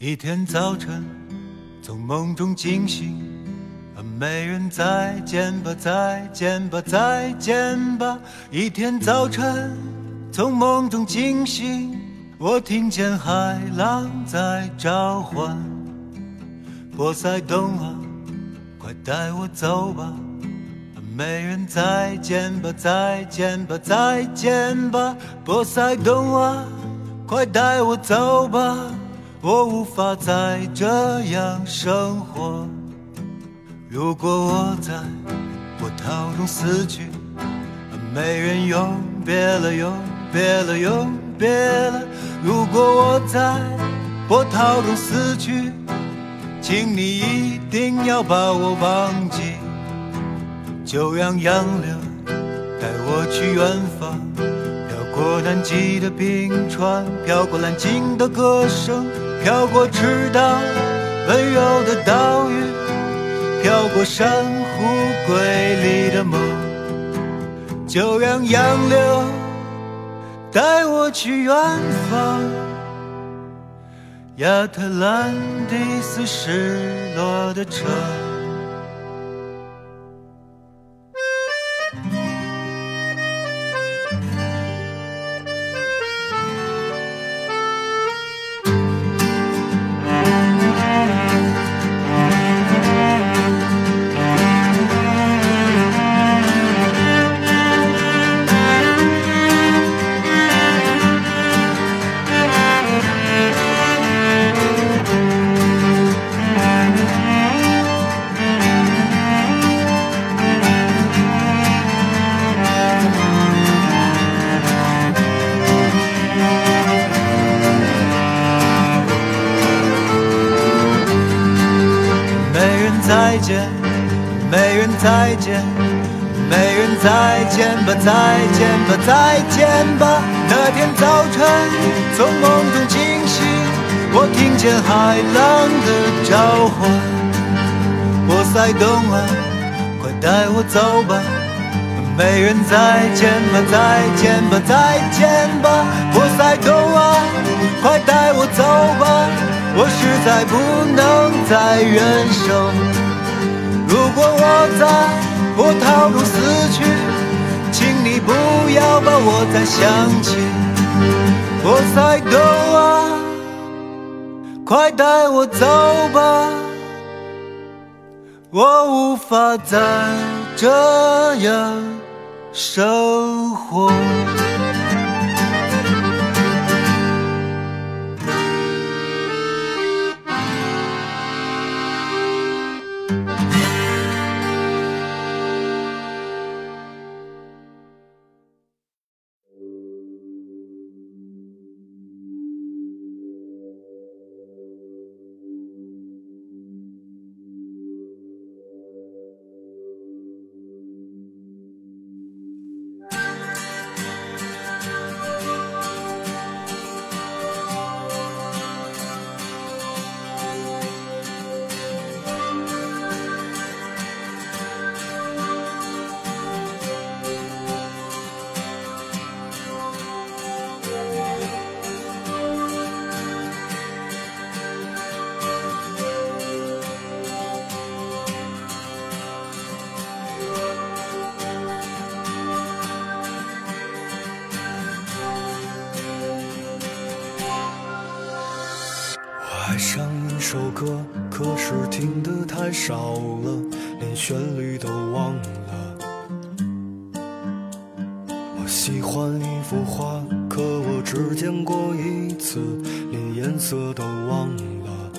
一天早晨，从梦中惊醒，和美人再见吧，再见吧，再见吧。一天早晨，从梦中惊醒，我听见海浪在召唤。波塞冬啊，快带我走吧，和美人再见吧，再见吧，再见吧。波塞冬啊，快带我走吧。我无法再这样生活。如果我在波涛中死去，没人永别了，永别了，永别了。如果我在波涛中死去，请你一定要把我忘记。就让洋流带我去远方，飘过南极的冰川，飘过蓝鲸的歌声。飘过赤道温柔的岛屿，飘过珊瑚瑰丽的梦，就让洋流带我去远方，亚特兰蒂斯失落的城。再见吧，再见吧。那天早晨从梦中惊醒，我听见海浪的召唤。波塞冬啊，快带我走吧，美人再见吧，再见吧，再见吧。波塞冬啊，快带我走吧，我实在不能再忍受。如果我在波涛中死去，不要把我再想起。波塞冬啊，快带我走吧，我无法再这样生活。爱上一首歌，可是听得太少了，连旋律都忘了。我喜欢一幅画，可我只见过一次，连颜色都忘了。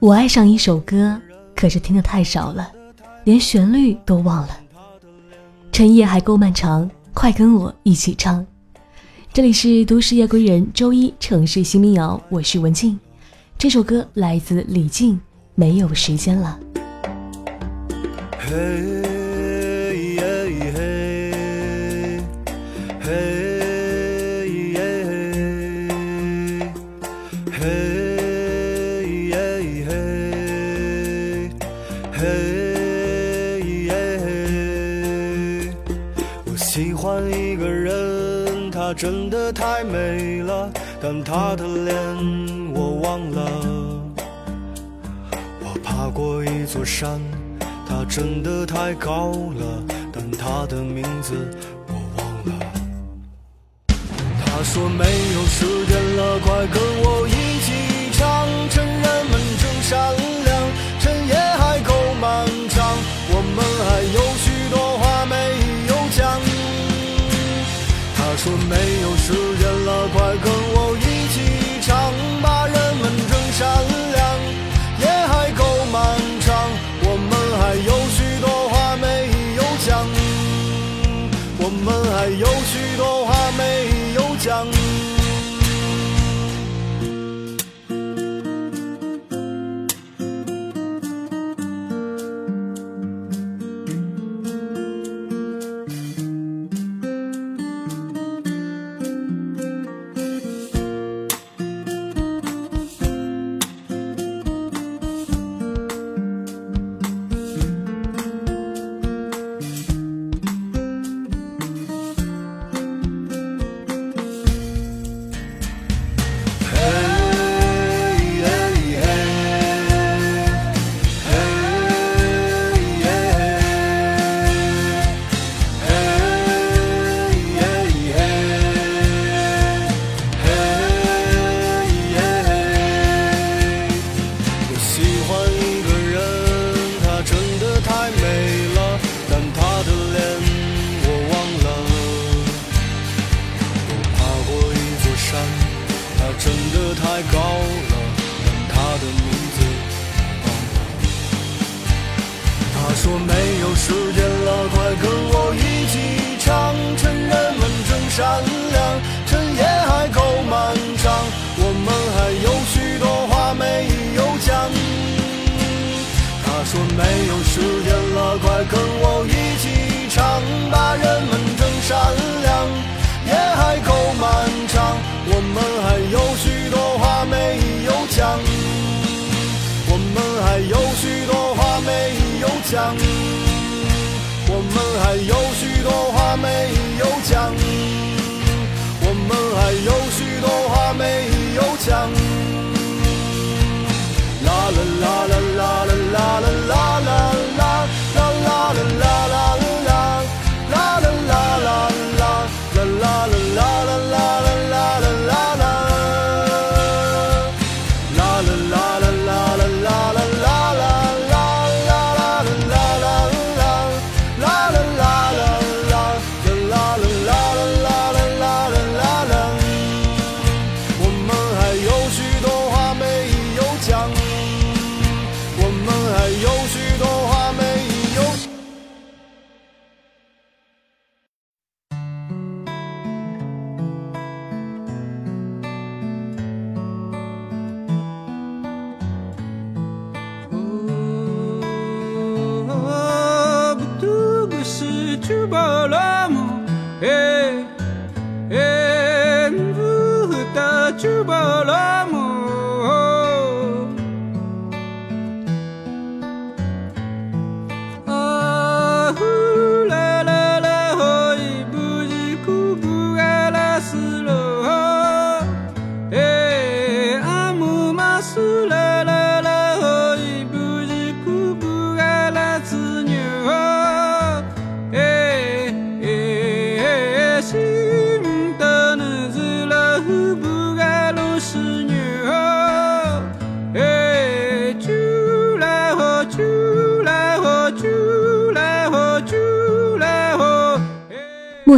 我爱上一首歌，可是听得太少了，连旋律都忘了。晨夜还够漫长，快跟我一起唱。这里是都市夜归人，周一城市新民谣，我是文静。这首歌来自李静，没有时间了。嘿太美了，但她的脸我忘了。我爬过一座山，它真的太高了，但她的名字我忘了。他说没有时间了，快跟我一起唱，趁人们正善说没有时间了，快跟我一起唱，把人们争上讲。我们还有许多话没有讲，我们还有许多话没有讲，我们还有许多话没有讲。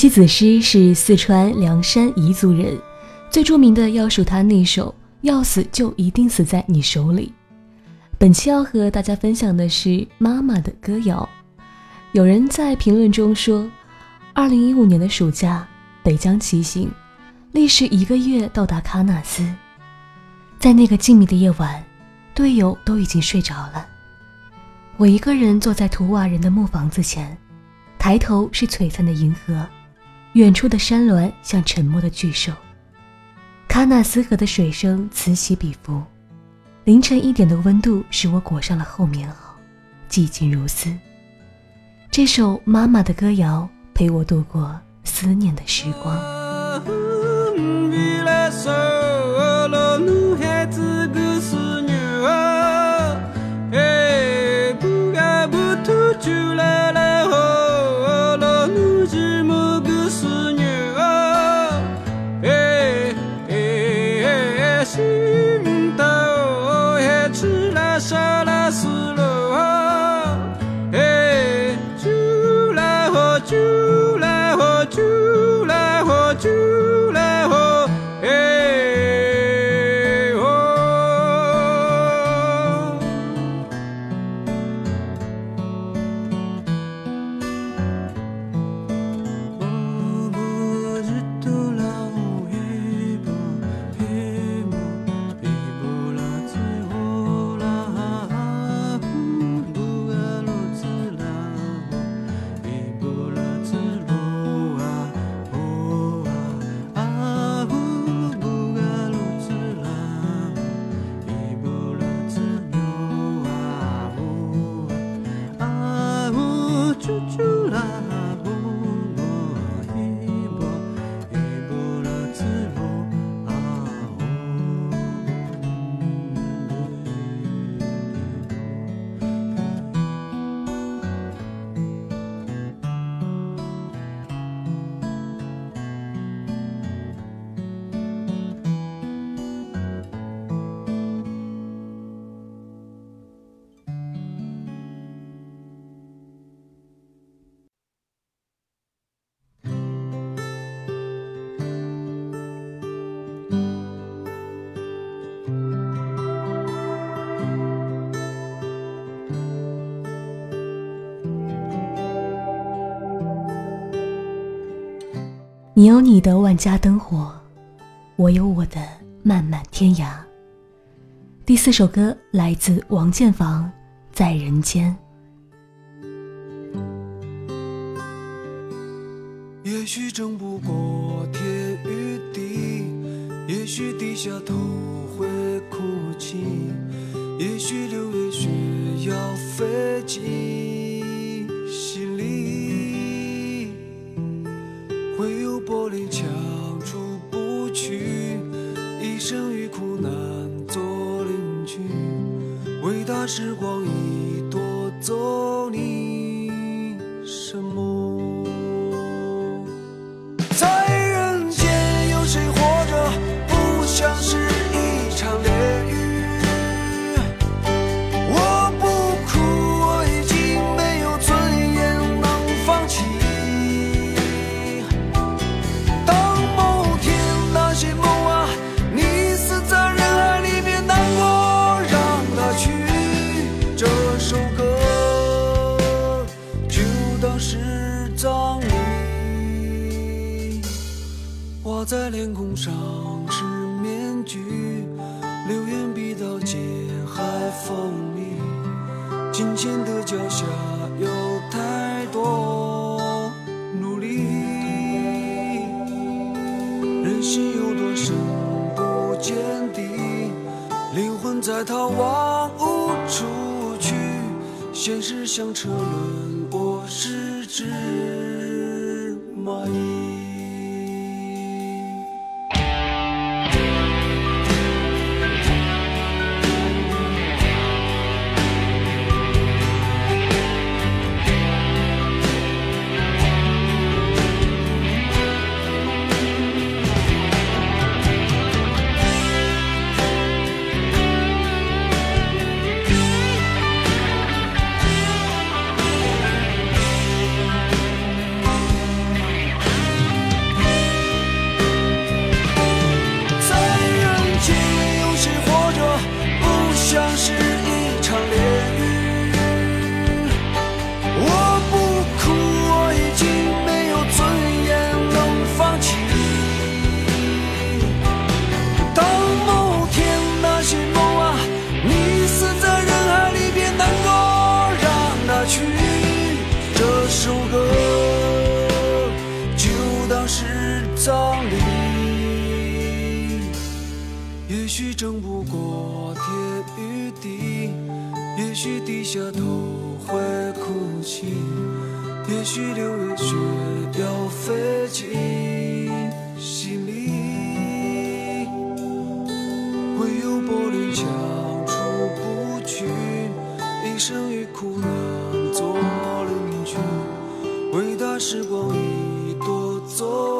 西子诗是四川凉山彝族人，最著名的要数他那首《要死就一定死在你手里》。本期要和大家分享的是妈妈的歌谣。有人在评论中说，二零一五年的暑假，北疆骑行，历时一个月到达喀纳斯。在那个静谧的夜晚，队友都已经睡着了，我一个人坐在图瓦人的木房子前，抬头是璀璨的银河，远处的山峦像沉默的巨兽。喀纳斯河的水声此起彼伏，凌晨一点的温度使我裹上了厚棉袄，寂静如斯。这首妈妈的歌谣陪我度过思念的时光。你有你的万家灯火，我有我的漫漫天涯。第四首歌来自王建房，《在人间》。也许争不过天与地，也许低下头会哭泣，也许六月雪要飞进时光已夺走金钱的脚下有太多努力，人心有多深不见底，灵魂在逃亡无处去，现实像车轮，也许低下头会哭泣，也许六月雪要飞进心里，会有玻璃墙出不去，一生与苦难做邻居，伟大时光已夺走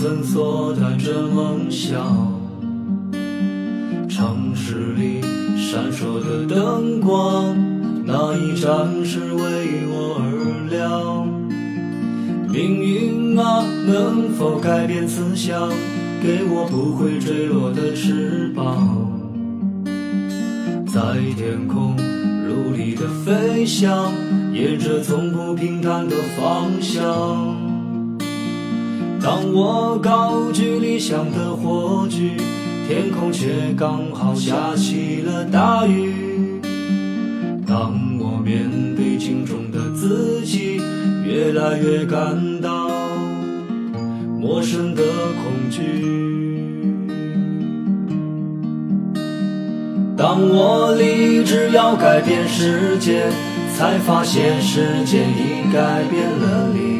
一层层缩短着梦想。城市里闪烁的灯光，哪一盏是为我而亮？命运啊，能否改变思想，给我不会坠落的翅膀？在天空努力的飞翔，沿着从不平坦的方向。当我高举理想的火炬，天空却刚好下起了大雨。当我面对镜中的自己，越来越感到陌生的恐惧。当我立志要改变世界，才发现世界已改变了你。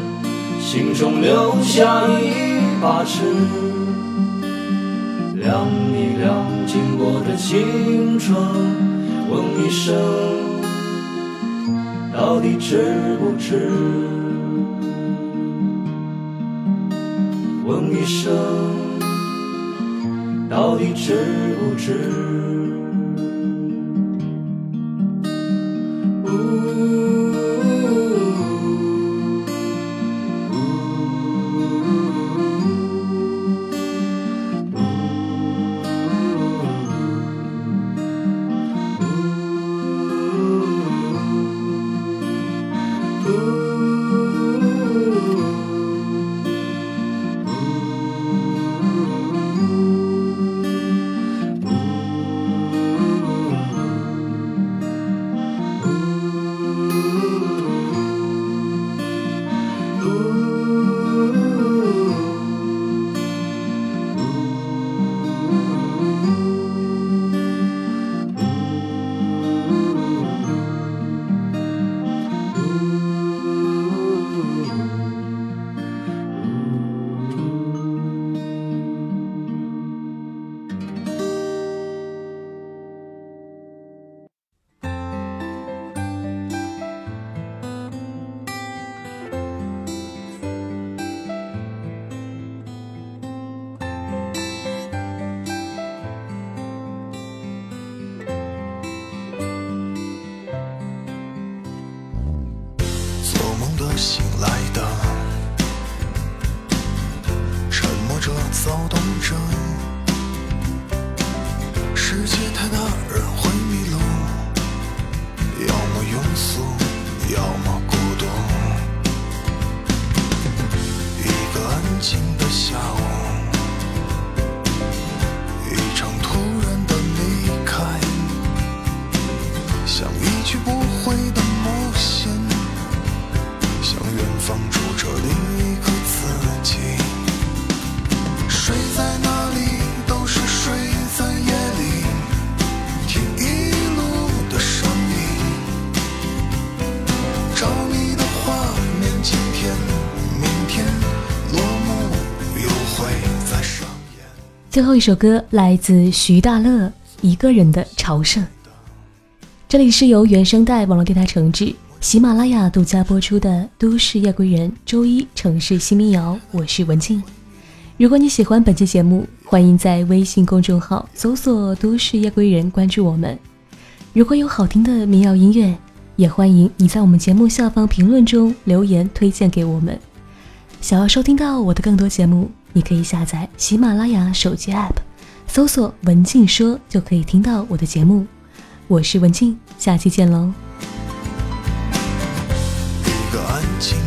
心中留下一把尺，量一量经过的青春，问一声，到底值不值？问一声，到底值不值？呜静的想最后一首歌来自徐大乐《一个人的朝圣》，这里是由原声带网络电台承制，喜马拉雅独家播出的《都市夜归人》周一城市新民谣，我是文静。如果你喜欢本期节目，欢迎在微信公众号搜索“都市夜归人”关注我们。如果有好听的民谣音乐，也欢迎你在我们节目下方评论中留言推荐给我们。想要收听到我的更多节目，你可以下载喜马拉雅手机 App，搜索“文静说”就可以听到我的节目。我是文静，下期见喽。一个安静